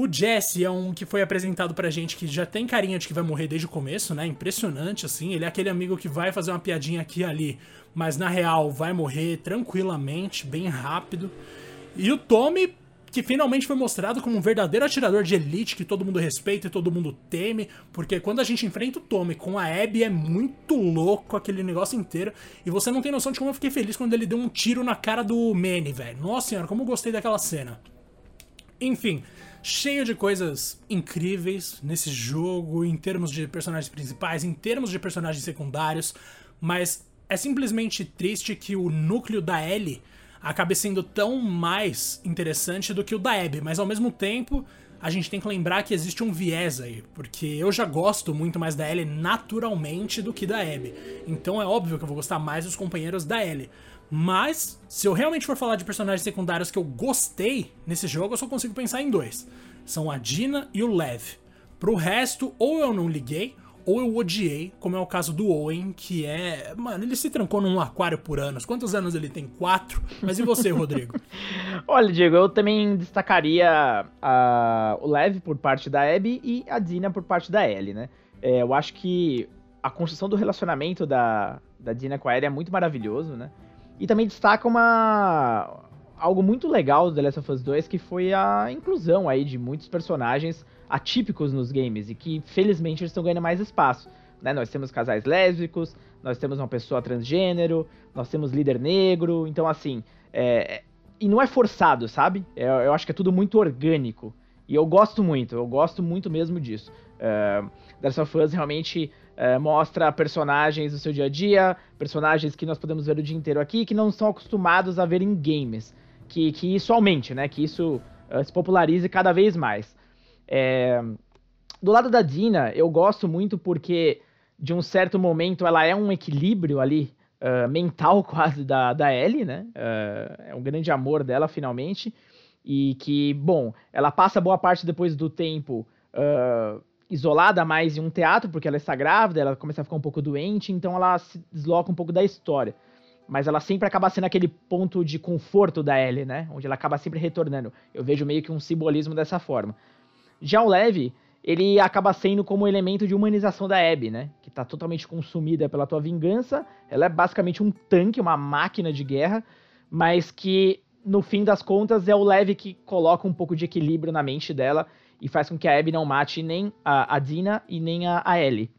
O Jesse é um que foi apresentado pra gente que já tem carinha de que vai morrer desde o começo, né? Impressionante, assim. Ele é aquele amigo que vai fazer uma piadinha aqui e ali, mas na real vai morrer tranquilamente, bem rápido. E o Tommy, que finalmente foi mostrado como um verdadeiro atirador de elite que todo mundo respeita e todo mundo teme, porque quando a gente enfrenta o Tommy com a Abby é muito louco aquele negócio inteiro, e você não tem noção de como eu fiquei feliz quando ele deu um tiro na cara do Manny, velho. Nossa senhora, como eu gostei daquela cena. Enfim, cheio de coisas incríveis nesse jogo, em termos de personagens principais, em termos de personagens secundários, mas é simplesmente triste que o núcleo da Ellie acabe sendo tão mais interessante do que o da Abby, mas ao mesmo tempo a gente tem que lembrar que existe um viés aí, porque eu já gosto muito mais da Ellie naturalmente do que da Abby. Então é óbvio que eu vou gostar mais dos companheiros da Ellie. Mas, se eu realmente for falar de personagens secundários que eu gostei nesse jogo, eu só consigo pensar em dois. São a Dina e o Lev. Pro resto, ou eu não liguei, ou eu odiei, como é o caso do Owen, que é. Mano, ele se trancou num aquário por anos. Quantos anos ele tem? Quatro? Mas e você, Rodrigo? Olha, Diego, eu também destacaria a, o Lev por parte da Abby e a Dina por parte da Ellie, né? É, eu acho que a construção do relacionamento da, da Dina com a Ellie é muito maravilhoso, né? E também destaca uma algo muito legal do The Last of Us 2, que foi a inclusão aí de muitos personagens atípicos nos games e que felizmente eles estão ganhando mais espaço. Né? Nós temos casais lésbicos, nós temos uma pessoa transgênero, nós temos líder negro, então assim, é... e não é forçado, sabe? É, eu acho que é tudo muito orgânico. E eu gosto muito, eu gosto muito mesmo disso. Uh, The Last of Us realmente uh, mostra personagens do seu dia a dia, personagens que nós podemos ver o dia inteiro aqui, que não estão acostumados a ver em games. Que, que isso aumente, né? Que isso uh, se popularize cada vez mais. É... Do lado da Dina, eu gosto muito porque, de um certo momento, ela é um equilíbrio ali, uh, mental quase, da, da Ellie, né? Uh, é um grande amor dela, finalmente. E que, bom, ela passa boa parte depois do tempo isolada mais em um teatro, porque ela está grávida, ela começa a ficar um pouco doente, então ela se desloca um pouco da história. Mas ela sempre acaba sendo aquele ponto de conforto da Ellie, né? Onde ela acaba sempre retornando. Eu vejo meio que um simbolismo dessa forma. Já o Leve, ele acaba sendo como elemento de humanização da Abby, né? Que tá totalmente consumida pela tua vingança. Ela é basicamente um tanque, uma máquina de guerra, mas que no fim das contas é o Leve que coloca um pouco de equilíbrio na mente dela e faz com que a Abby não mate nem a, a Dina e nem a, a Ellie,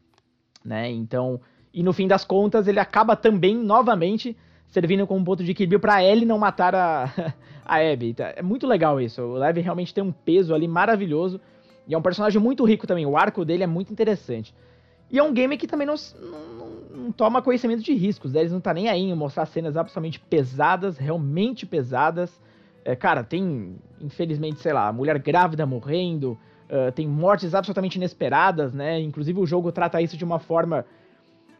né? Então, e no fim das contas ele acaba também novamente servindo como ponto de equilíbrio para Ellie não matar a, a Abby. Tá, é muito legal isso. O Levi realmente tem um peso ali maravilhoso. E é um personagem muito rico também. O arco dele é muito interessante. E é um game que também não, não, não toma conhecimento de riscos. Né? Eles não tá nem aí em mostrar cenas absolutamente pesadas, realmente pesadas. É, cara, tem, infelizmente, sei lá, mulher grávida morrendo. Uh, tem mortes absolutamente inesperadas, né? Inclusive o jogo trata isso de uma forma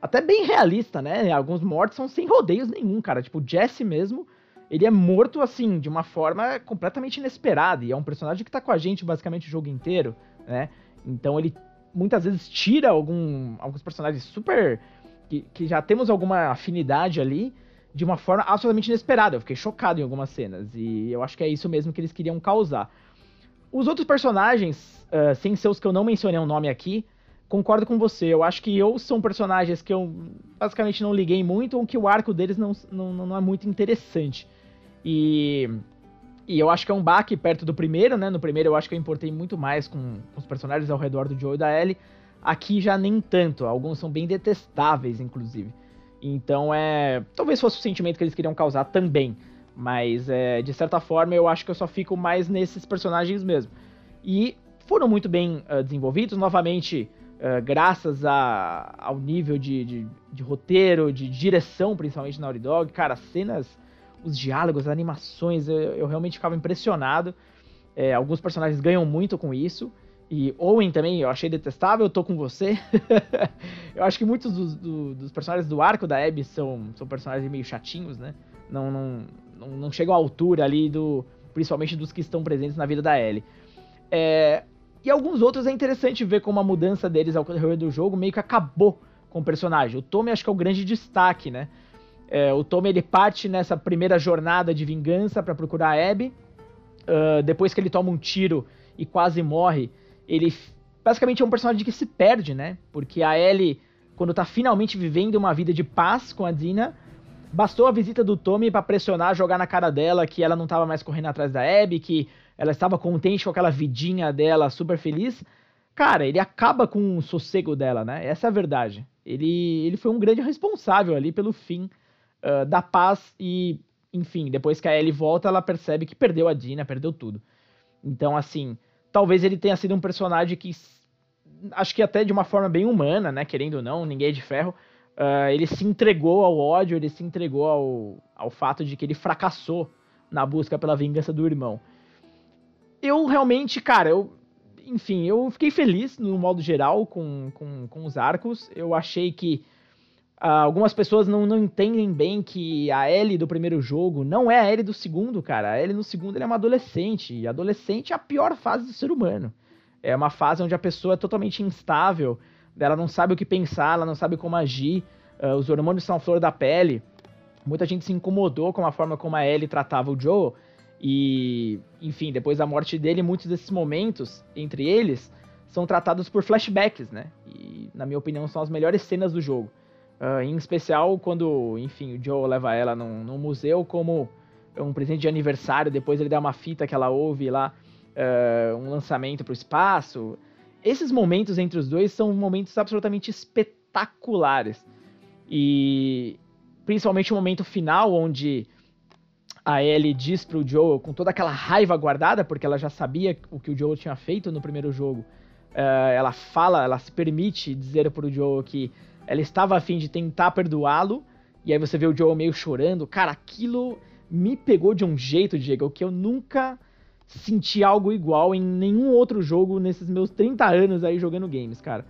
até bem realista, né? Alguns mortes são sem rodeios nenhum, cara. Tipo, o Jesse mesmo, ele é morto, assim, de uma forma completamente inesperada. E é um personagem que tá com a gente basicamente o jogo inteiro, né? Então ele muitas vezes tira algum, alguns personagens super. Que, que já temos alguma afinidade ali de uma forma absolutamente inesperada. Eu fiquei chocado em algumas cenas. E eu acho que é isso mesmo que eles queriam causar. Os outros personagens, uh, sem ser os que eu não mencionei o um nome aqui, concordo com você. Eu acho que ou são personagens que eu basicamente não liguei muito, ou que o arco deles não, não, não é muito interessante. E, e eu acho que é um baque perto do primeiro, né? No primeiro eu acho que eu importei muito mais com, com os personagens ao redor do Joe e da Ellie. Aqui já nem tanto. Alguns são bem detestáveis, inclusive. Então é. Talvez fosse o sentimento que eles queriam causar também. Mas é, de certa forma eu acho que eu só fico mais nesses personagens mesmo. E foram muito bem uh, desenvolvidos. Novamente, uh, graças a, ao nível de, de, de, roteiro, de direção, principalmente na Naughty Dog. Cara, cenas, os diálogos, as animações, eu, eu realmente ficava impressionado. É, alguns personagens ganham muito com isso. E Owen também eu achei detestável, tô com você. eu acho que muitos dos, do, dos, personagens do arco da Abby são, são personagens meio chatinhos, né? Não, não, não, não chegam à altura ali do. Principalmente dos que estão presentes na vida da Ellie. É, e alguns outros é interessante ver como a mudança deles ao decorrer do jogo meio que acabou com o personagem. O Tommy acho que é o grande destaque, né? É, o Tommy ele parte nessa primeira jornada de vingança para procurar a Abby. Uh, depois que ele toma um tiro e quase morre, ele basicamente é um personagem que se perde, né? Porque a Ellie, quando tá finalmente vivendo uma vida de paz com a Dina, bastou a visita do Tommy para pressionar, jogar na cara dela que ela não tava mais correndo atrás da Abby, que ela estava contente com aquela vidinha dela, super feliz. Cara, ele acaba com o sossego dela, né? Essa é a verdade. Ele, ele foi um grande responsável ali pelo fim uh, da paz e, enfim, depois que a Ellie volta, ela percebe que perdeu a Dina, perdeu tudo. Então, assim, talvez ele tenha sido um personagem que, acho que até de uma forma bem humana, né? Querendo ou não, ninguém é de ferro. Uh, ele se entregou ao ódio, ele se entregou ao, ao fato de que ele fracassou na busca pela vingança do irmão eu realmente, cara, eu. Enfim, eu fiquei feliz no modo geral com, com, com os arcos. Eu achei que uh, algumas pessoas não, não entendem bem que a Ellie do primeiro jogo não é a Ellie do segundo, cara. A Ellie no segundo é uma adolescente. E adolescente é a pior fase do ser humano. É uma fase onde a pessoa é totalmente instável, ela não sabe o que pensar, ela não sabe como agir, uh, os hormônios são flor da pele. Muita gente se incomodou com a forma como a Ellie tratava o Joe. E, enfim, depois da morte dele, muitos desses momentos, entre eles, são tratados por flashbacks, né? E, na minha opinião, são as melhores cenas do jogo. Uh, em especial quando, enfim, o Joe leva ela num, num, museu como um presente de aniversário, depois ele dá uma fita que ela ouve lá, uh, um lançamento para o espaço. Esses momentos entre os dois são momentos absolutamente espetaculares. E principalmente o momento final, onde a Ellie diz pro Joel, com toda aquela raiva guardada, porque ela já sabia o que o Joel tinha feito no primeiro jogo, uh, ela fala, ela se permite dizer pro Joel que ela estava afim de tentar perdoá-lo, e aí você vê o Joel meio chorando. Cara, aquilo me pegou de um jeito, Diego, que eu nunca senti algo igual em nenhum outro jogo nesses meus 30 anos aí jogando games, cara.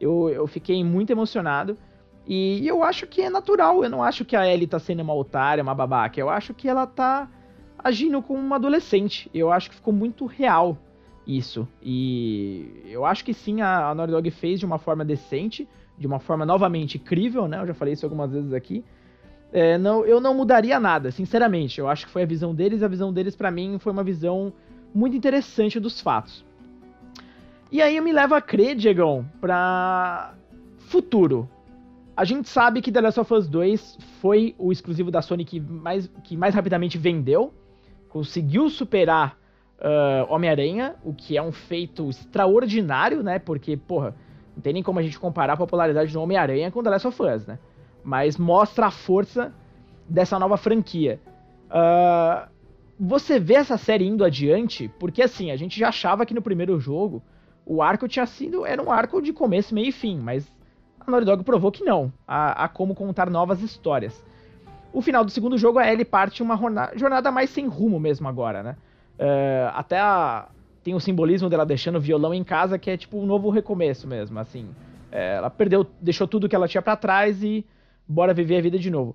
Eu, eu fiquei muito emocionado. E eu acho que é natural, eu não acho que a Ellie tá sendo uma otária, uma babaca, eu acho que ela tá agindo como uma adolescente. Eu acho que ficou muito real isso. E eu acho que sim, a, a Naughty Dog fez de uma forma decente, de uma forma novamente crível, né? Eu já falei isso algumas vezes aqui. É, não, eu não mudaria nada, sinceramente. Eu acho que foi a visão deles, a visão deles para mim foi uma visão muito interessante dos fatos. E aí me leva a crer, Diegão, pra futuro. A gente sabe que The Last of Us 2 foi o exclusivo da Sony que mais, que mais rapidamente vendeu, conseguiu superar uh, Homem-Aranha, o que é um feito extraordinário, né? Porque, porra, não tem nem como a gente comparar a popularidade do Homem-Aranha com The Last of Us, né? Mas mostra a força dessa nova franquia. Uh, você vê essa série indo adiante, porque assim, a gente já achava que no primeiro jogo o arco tinha sido. Era um arco de começo, meio e fim, mas a Naughty Dog provou que não. Há, há como contar novas histórias. O final do segundo jogo, a Ellie parte uma jornada mais sem rumo mesmo agora, né? Uh, até a, tem o simbolismo dela deixando o violão em casa, que é tipo um novo recomeço mesmo, assim. É, ela perdeu, deixou tudo que ela tinha para trás e bora viver a vida de novo.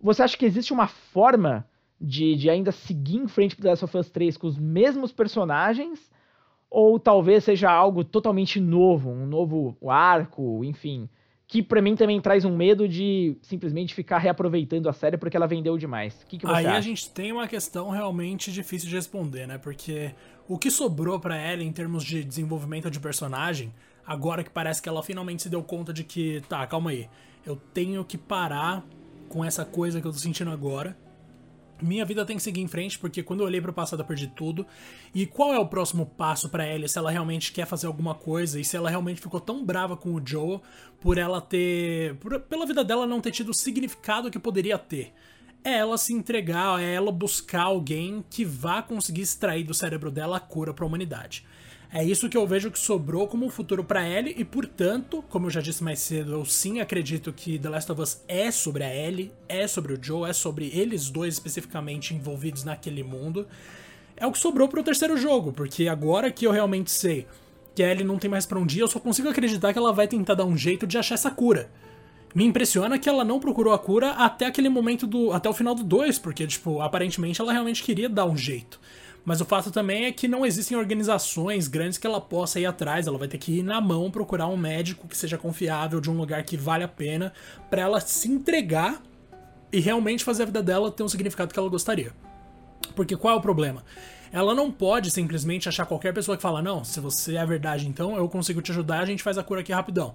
Você acha que existe uma forma de, de ainda seguir em frente pro The Last of Us 3 com os mesmos personagens? ou talvez seja algo totalmente novo, um novo arco, enfim, que para mim também traz um medo de simplesmente ficar reaproveitando a série porque ela vendeu demais. O que, que você Aí acha? a gente tem uma questão realmente difícil de responder, né? Porque o que sobrou para ela em termos de desenvolvimento de personagem, agora que parece que ela finalmente se deu conta de que, tá, calma aí, eu tenho que parar com essa coisa que eu tô sentindo agora minha vida tem que seguir em frente, porque quando eu olhei para o passado eu perdi tudo. E qual é o próximo passo para Ellie se ela realmente quer fazer alguma coisa e se ela realmente ficou tão brava com o Joe por ela ter. Por, pela vida dela não ter tido o significado que poderia ter? É ela se entregar, é ela buscar alguém que vá conseguir extrair do cérebro dela a cura para a humanidade. É isso que eu vejo que sobrou como futuro para Ellie e, portanto, como eu já disse mais cedo, eu sim acredito que The Last of Us é sobre a Ellie, é sobre o Joe, é sobre eles dois especificamente envolvidos naquele mundo. É o que sobrou pro terceiro jogo, porque agora que eu realmente sei que a Ellie não tem mais pra onde ir, eu só consigo acreditar que ela vai tentar dar um jeito de achar essa cura. Me impressiona que ela não procurou a cura até aquele momento do. até o final do 2, porque, tipo, aparentemente ela realmente queria dar um jeito. Mas o fato também é que não existem organizações grandes que ela possa ir atrás. Ela vai ter que ir na mão procurar um médico que seja confiável, de um lugar que vale a pena, para ela se entregar e realmente fazer a vida dela ter um significado que ela gostaria. Porque qual é o problema? Ela não pode simplesmente achar qualquer pessoa que fala: Não, se você é a verdade, então eu consigo te ajudar, a gente faz a cura aqui rapidão.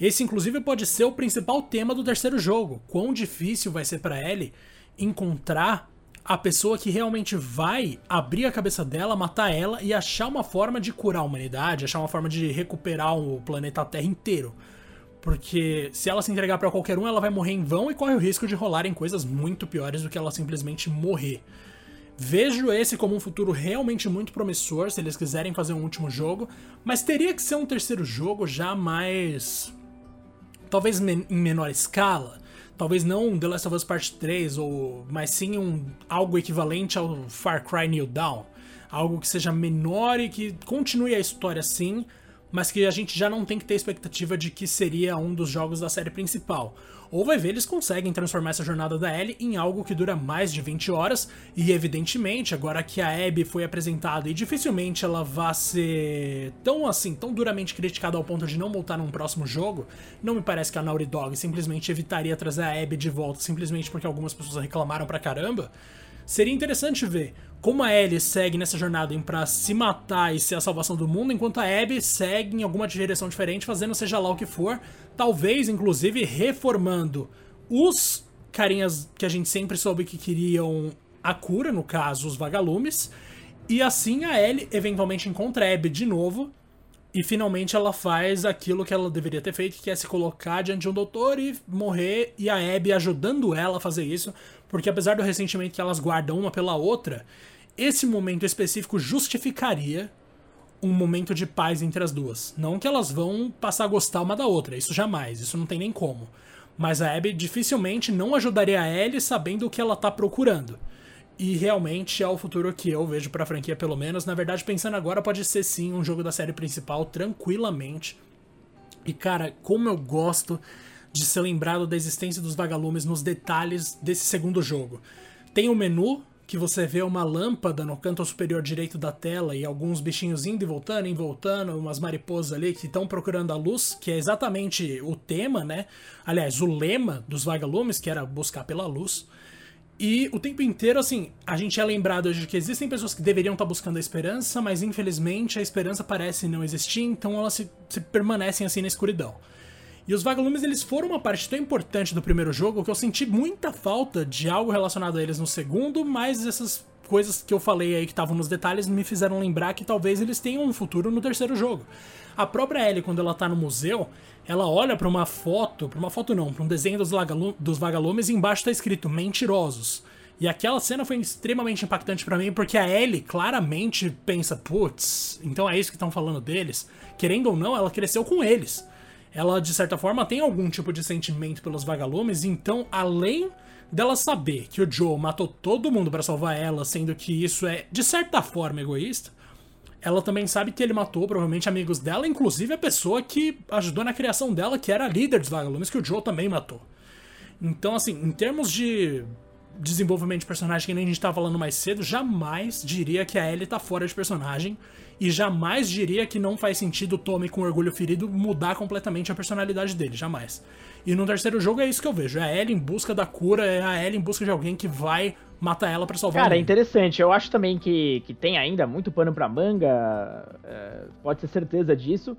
Esse, inclusive, pode ser o principal tema do terceiro jogo. Quão difícil vai ser para Ellie encontrar a pessoa que realmente vai abrir a cabeça dela, matar ela e achar uma forma de curar a humanidade, achar uma forma de recuperar o planeta Terra inteiro. Porque se ela se entregar para qualquer um, ela vai morrer em vão e corre o risco de rolarem coisas muito piores do que ela simplesmente morrer. Vejo esse como um futuro realmente muito promissor se eles quiserem fazer um último jogo, mas teria que ser um terceiro jogo já mais. Talvez em menor escala. Talvez não The Last of Us Part 3, ou, mas sim um, algo equivalente ao Far Cry New Dawn. Algo que seja menor e que continue a história sim, mas que a gente já não tem que ter expectativa de que seria um dos jogos da série principal. Ou vai ver eles conseguem transformar essa jornada da Ellie em algo que dura mais de 20 horas, e evidentemente, agora que a Abby foi apresentada e dificilmente ela vai ser tão assim, tão duramente criticada ao ponto de não voltar num próximo jogo, não me parece que a Naughty Dog simplesmente evitaria trazer a Abby de volta simplesmente porque algumas pessoas reclamaram pra caramba. Seria interessante ver como a Ellie segue nessa jornada pra se matar e ser a salvação do mundo, enquanto a Abby segue em alguma direção diferente, fazendo seja lá o que for, talvez inclusive reformando os carinhas que a gente sempre soube que queriam a cura, no caso, os vagalumes, e assim a Ellie eventualmente encontra a Abby de novo, e finalmente ela faz aquilo que ela deveria ter feito, que é se colocar diante de um doutor e morrer, e a Abby ajudando ela a fazer isso, porque apesar do ressentimento que elas guardam uma pela outra, esse momento específico justificaria um momento de paz entre as duas. Não que elas vão passar a gostar uma da outra, isso jamais, isso não tem nem como. Mas a Abby dificilmente não ajudaria a Ellie sabendo o que ela tá procurando. E realmente é o futuro que eu vejo pra franquia, pelo menos. Na verdade, pensando agora, pode ser sim um jogo da série principal, tranquilamente. E cara, como eu gosto de ser lembrado da existência dos vagalumes nos detalhes desse segundo jogo. Tem o um menu que você vê uma lâmpada no canto superior direito da tela e alguns bichinhos indo e voltando, indo e voltando, umas mariposas ali que estão procurando a luz, que é exatamente o tema, né? Aliás, o lema dos vagalumes, que era buscar pela luz. E o tempo inteiro, assim, a gente é lembrado de que existem pessoas que deveriam estar buscando a esperança, mas infelizmente a esperança parece não existir, então elas se, se permanecem assim na escuridão. E os vagalumes eles foram uma parte tão importante do primeiro jogo que eu senti muita falta de algo relacionado a eles no segundo, mas essas coisas que eu falei aí que estavam nos detalhes me fizeram lembrar que talvez eles tenham um futuro no terceiro jogo. A própria Ellie, quando ela tá no museu, ela olha para uma foto, para uma foto não, para um desenho dos, dos vagalumes e embaixo tá escrito mentirosos. E aquela cena foi extremamente impactante para mim porque a Ellie claramente pensa, putz, então é isso que estão falando deles. Querendo ou não, ela cresceu com eles ela de certa forma tem algum tipo de sentimento pelos vagalumes, então além dela saber que o Joe matou todo mundo para salvar ela, sendo que isso é de certa forma egoísta, ela também sabe que ele matou provavelmente amigos dela, inclusive a pessoa que ajudou na criação dela, que era a líder dos vagalumes, que o Joe também matou. Então, assim, em termos de desenvolvimento de personagem, que nem a gente tava falando mais cedo, jamais diria que a Ellie tá fora de personagem. E jamais diria que não faz sentido o Tommy com orgulho ferido mudar completamente a personalidade dele, jamais. E no terceiro jogo é isso que eu vejo. É a Ellie em busca da cura, é a Ellie em busca de alguém que vai matar ela para salvar Cara, é interessante. Eu acho também que, que tem ainda muito pano pra manga, é, pode ter certeza disso.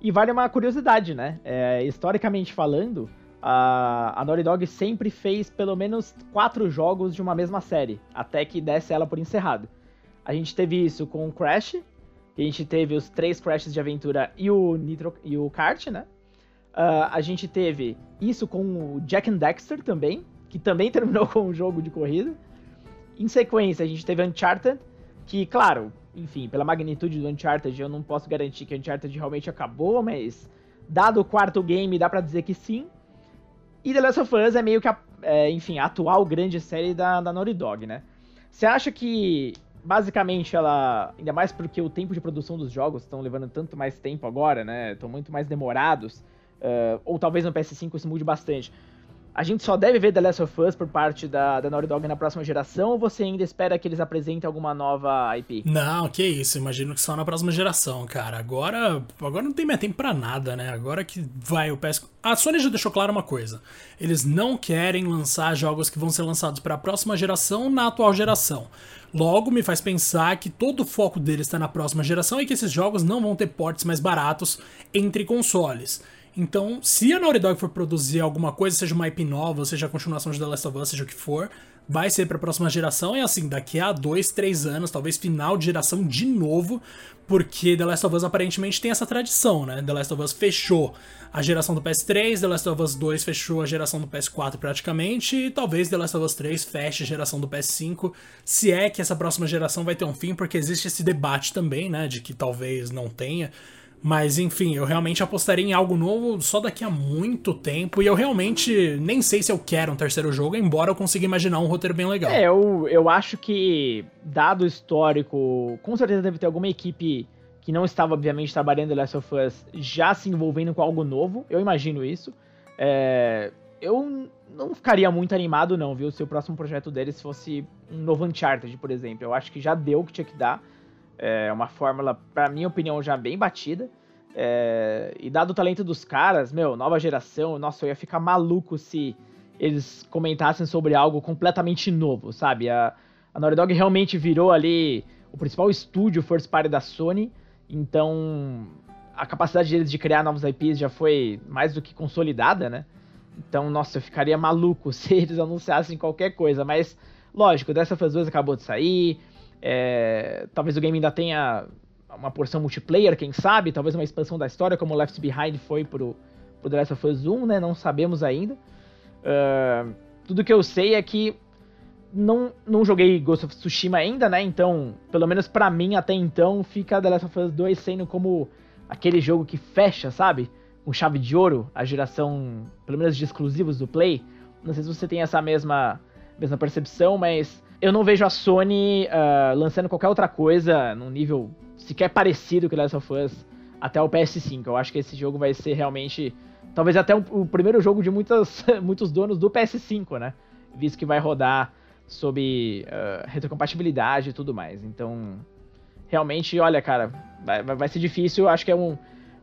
E vale uma curiosidade, né? É, historicamente falando, a, a Naughty Dog sempre fez pelo menos quatro jogos de uma mesma série, até que desse ela por encerrado. A gente teve isso com Crash, a gente teve os três Crashes de aventura e o Nitro e o Kart, né? Uh, a gente teve isso com o Jack and Dexter também, que também terminou com um jogo de corrida. Em sequência, a gente teve Uncharted, que, claro, enfim, pela magnitude do Uncharted, eu não posso garantir que Uncharted realmente acabou, mas dado o quarto game, dá para dizer que sim. E The Last of Us é meio que, a, é, enfim, a atual grande série da, da Naughty Dog, né? Você acha que, basicamente, ela. Ainda mais porque o tempo de produção dos jogos estão levando tanto mais tempo agora, né? Estão muito mais demorados. Uh, ou talvez no PS5 isso mude bastante a gente só deve ver The Last of Us por parte da, da Naughty Dog na próxima geração ou você ainda espera que eles apresentem alguma nova IP? Não, que isso, imagino que só na próxima geração, cara. Agora, agora não tem mais tempo para nada, né? Agora que vai o PS. A Sony já deixou claro uma coisa: eles não querem lançar jogos que vão ser lançados para a próxima geração na atual geração. Logo, me faz pensar que todo o foco deles está na próxima geração e que esses jogos não vão ter portes mais baratos entre consoles. Então, se a Naughty Dog for produzir alguma coisa, seja uma IP nova, seja a continuação de The Last of Us, seja o que for, vai ser para a próxima geração e assim, daqui a dois, três anos, talvez final de geração de novo, porque The Last of Us aparentemente tem essa tradição, né? The Last of Us fechou a geração do PS3, The Last of Us 2 fechou a geração do PS4 praticamente, e talvez The Last of Us 3 feche a geração do PS5, se é que essa próxima geração vai ter um fim, porque existe esse debate também, né, de que talvez não tenha. Mas enfim, eu realmente apostaria em algo novo só daqui a muito tempo. E eu realmente nem sei se eu quero um terceiro jogo, embora eu consiga imaginar um roteiro bem legal. É, eu, eu acho que, dado o histórico, com certeza deve ter alguma equipe que não estava, obviamente, trabalhando The Last of Us já se envolvendo com algo novo. Eu imagino isso. É, eu não ficaria muito animado, não, viu? Se o próximo projeto deles fosse um novo Uncharted, por exemplo. Eu acho que já deu o que tinha que dar. É uma fórmula, pra minha opinião, já bem batida. É, e dado o talento dos caras, meu, nova geração, nossa, eu ia ficar maluco se eles comentassem sobre algo completamente novo, sabe? A, a Naughty Dog realmente virou ali o principal estúdio first party da Sony, então a capacidade deles de criar novos IPs já foi mais do que consolidada, né? Então, nossa, eu ficaria maluco se eles anunciassem qualquer coisa, mas lógico, dessa fase 2 acabou de sair, é, talvez o game ainda tenha uma porção multiplayer, quem sabe, talvez uma expansão da história, como Left Behind foi pro, pro The Last of Us 1, né? Não sabemos ainda. Uh, tudo que eu sei é que não, não joguei Ghost of Tsushima ainda, né? Então, pelo menos para mim até então, fica The Last of Us 2 sendo como aquele jogo que fecha, sabe? Com chave de ouro, a geração, pelo menos de exclusivos do Play. Não sei se você tem essa mesma, mesma percepção, mas eu não vejo a Sony uh, lançando qualquer outra coisa num nível sequer parecido com Last of Us até o PS5. Eu acho que esse jogo vai ser realmente. Talvez até um, o primeiro jogo de muitas, muitos donos do PS5, né? Visto que vai rodar sob uh, retrocompatibilidade e tudo mais. Então, realmente, olha, cara, vai, vai ser difícil. Acho que é um.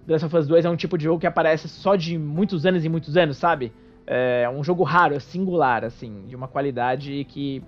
The Last of Us 2 é um tipo de jogo que aparece só de muitos anos e muitos anos, sabe? É um jogo raro, singular, assim, de uma qualidade que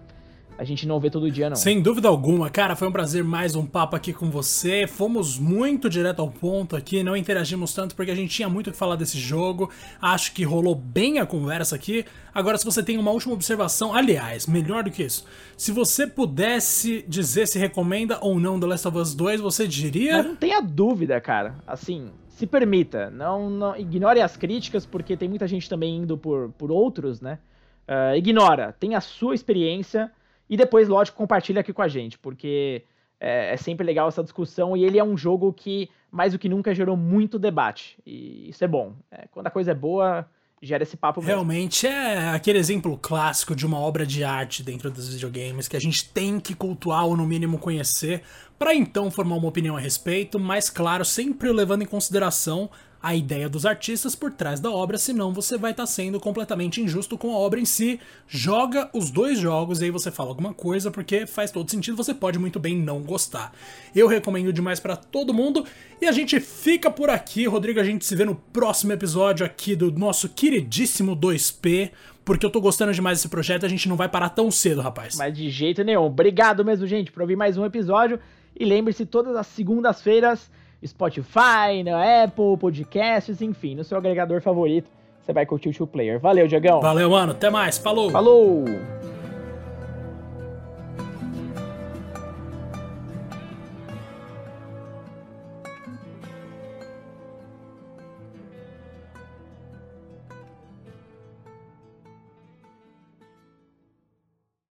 a gente não vê todo dia, não. Sem dúvida alguma, cara, foi um prazer mais um papo aqui com você. Fomos muito direto ao ponto aqui, não interagimos tanto porque a gente tinha muito o que falar desse jogo. Acho que rolou bem a conversa aqui. Agora, se você tem uma última observação, aliás, melhor do que isso, se você pudesse dizer se recomenda ou não The Last of Us 2, você diria? Mas não tenha dúvida, cara. Assim, se permita, não, não ignore as críticas porque tem muita gente também indo por, por outros, né? Uh, ignora, tem a sua experiência e depois, lógico, compartilha aqui com a gente, porque é, é, sempre legal essa discussão e ele é um jogo que, mais do que nunca, gerou muito debate. E isso é bom. É, quando a coisa é boa, gera esse papo mesmo. Realmente é aquele exemplo clássico de uma obra de arte dentro dos videogames que a gente tem que cultuar ou no mínimo conhecer para então formar uma opinião a respeito, mas claro, sempre levando em consideração a ideia dos artistas por trás da obra, senão você vai estar tá sendo completamente injusto com a obra em si. Joga os dois jogos e aí você fala alguma coisa, porque faz todo sentido, você pode muito bem não gostar. Eu recomendo demais para todo mundo e a gente fica por aqui, Rodrigo. A gente se vê no próximo episódio aqui do nosso queridíssimo 2P. Porque eu tô gostando demais desse projeto, a gente não vai parar tão cedo, rapaz. Mas de jeito nenhum. Obrigado mesmo, gente, por ouvir mais um episódio. E lembre-se, todas as segundas-feiras Spotify, na Apple, podcasts, enfim, no seu agregador favorito, você vai curtir o Two Player. Valeu, Diagão. Valeu, mano. Até mais. Falou. Falou.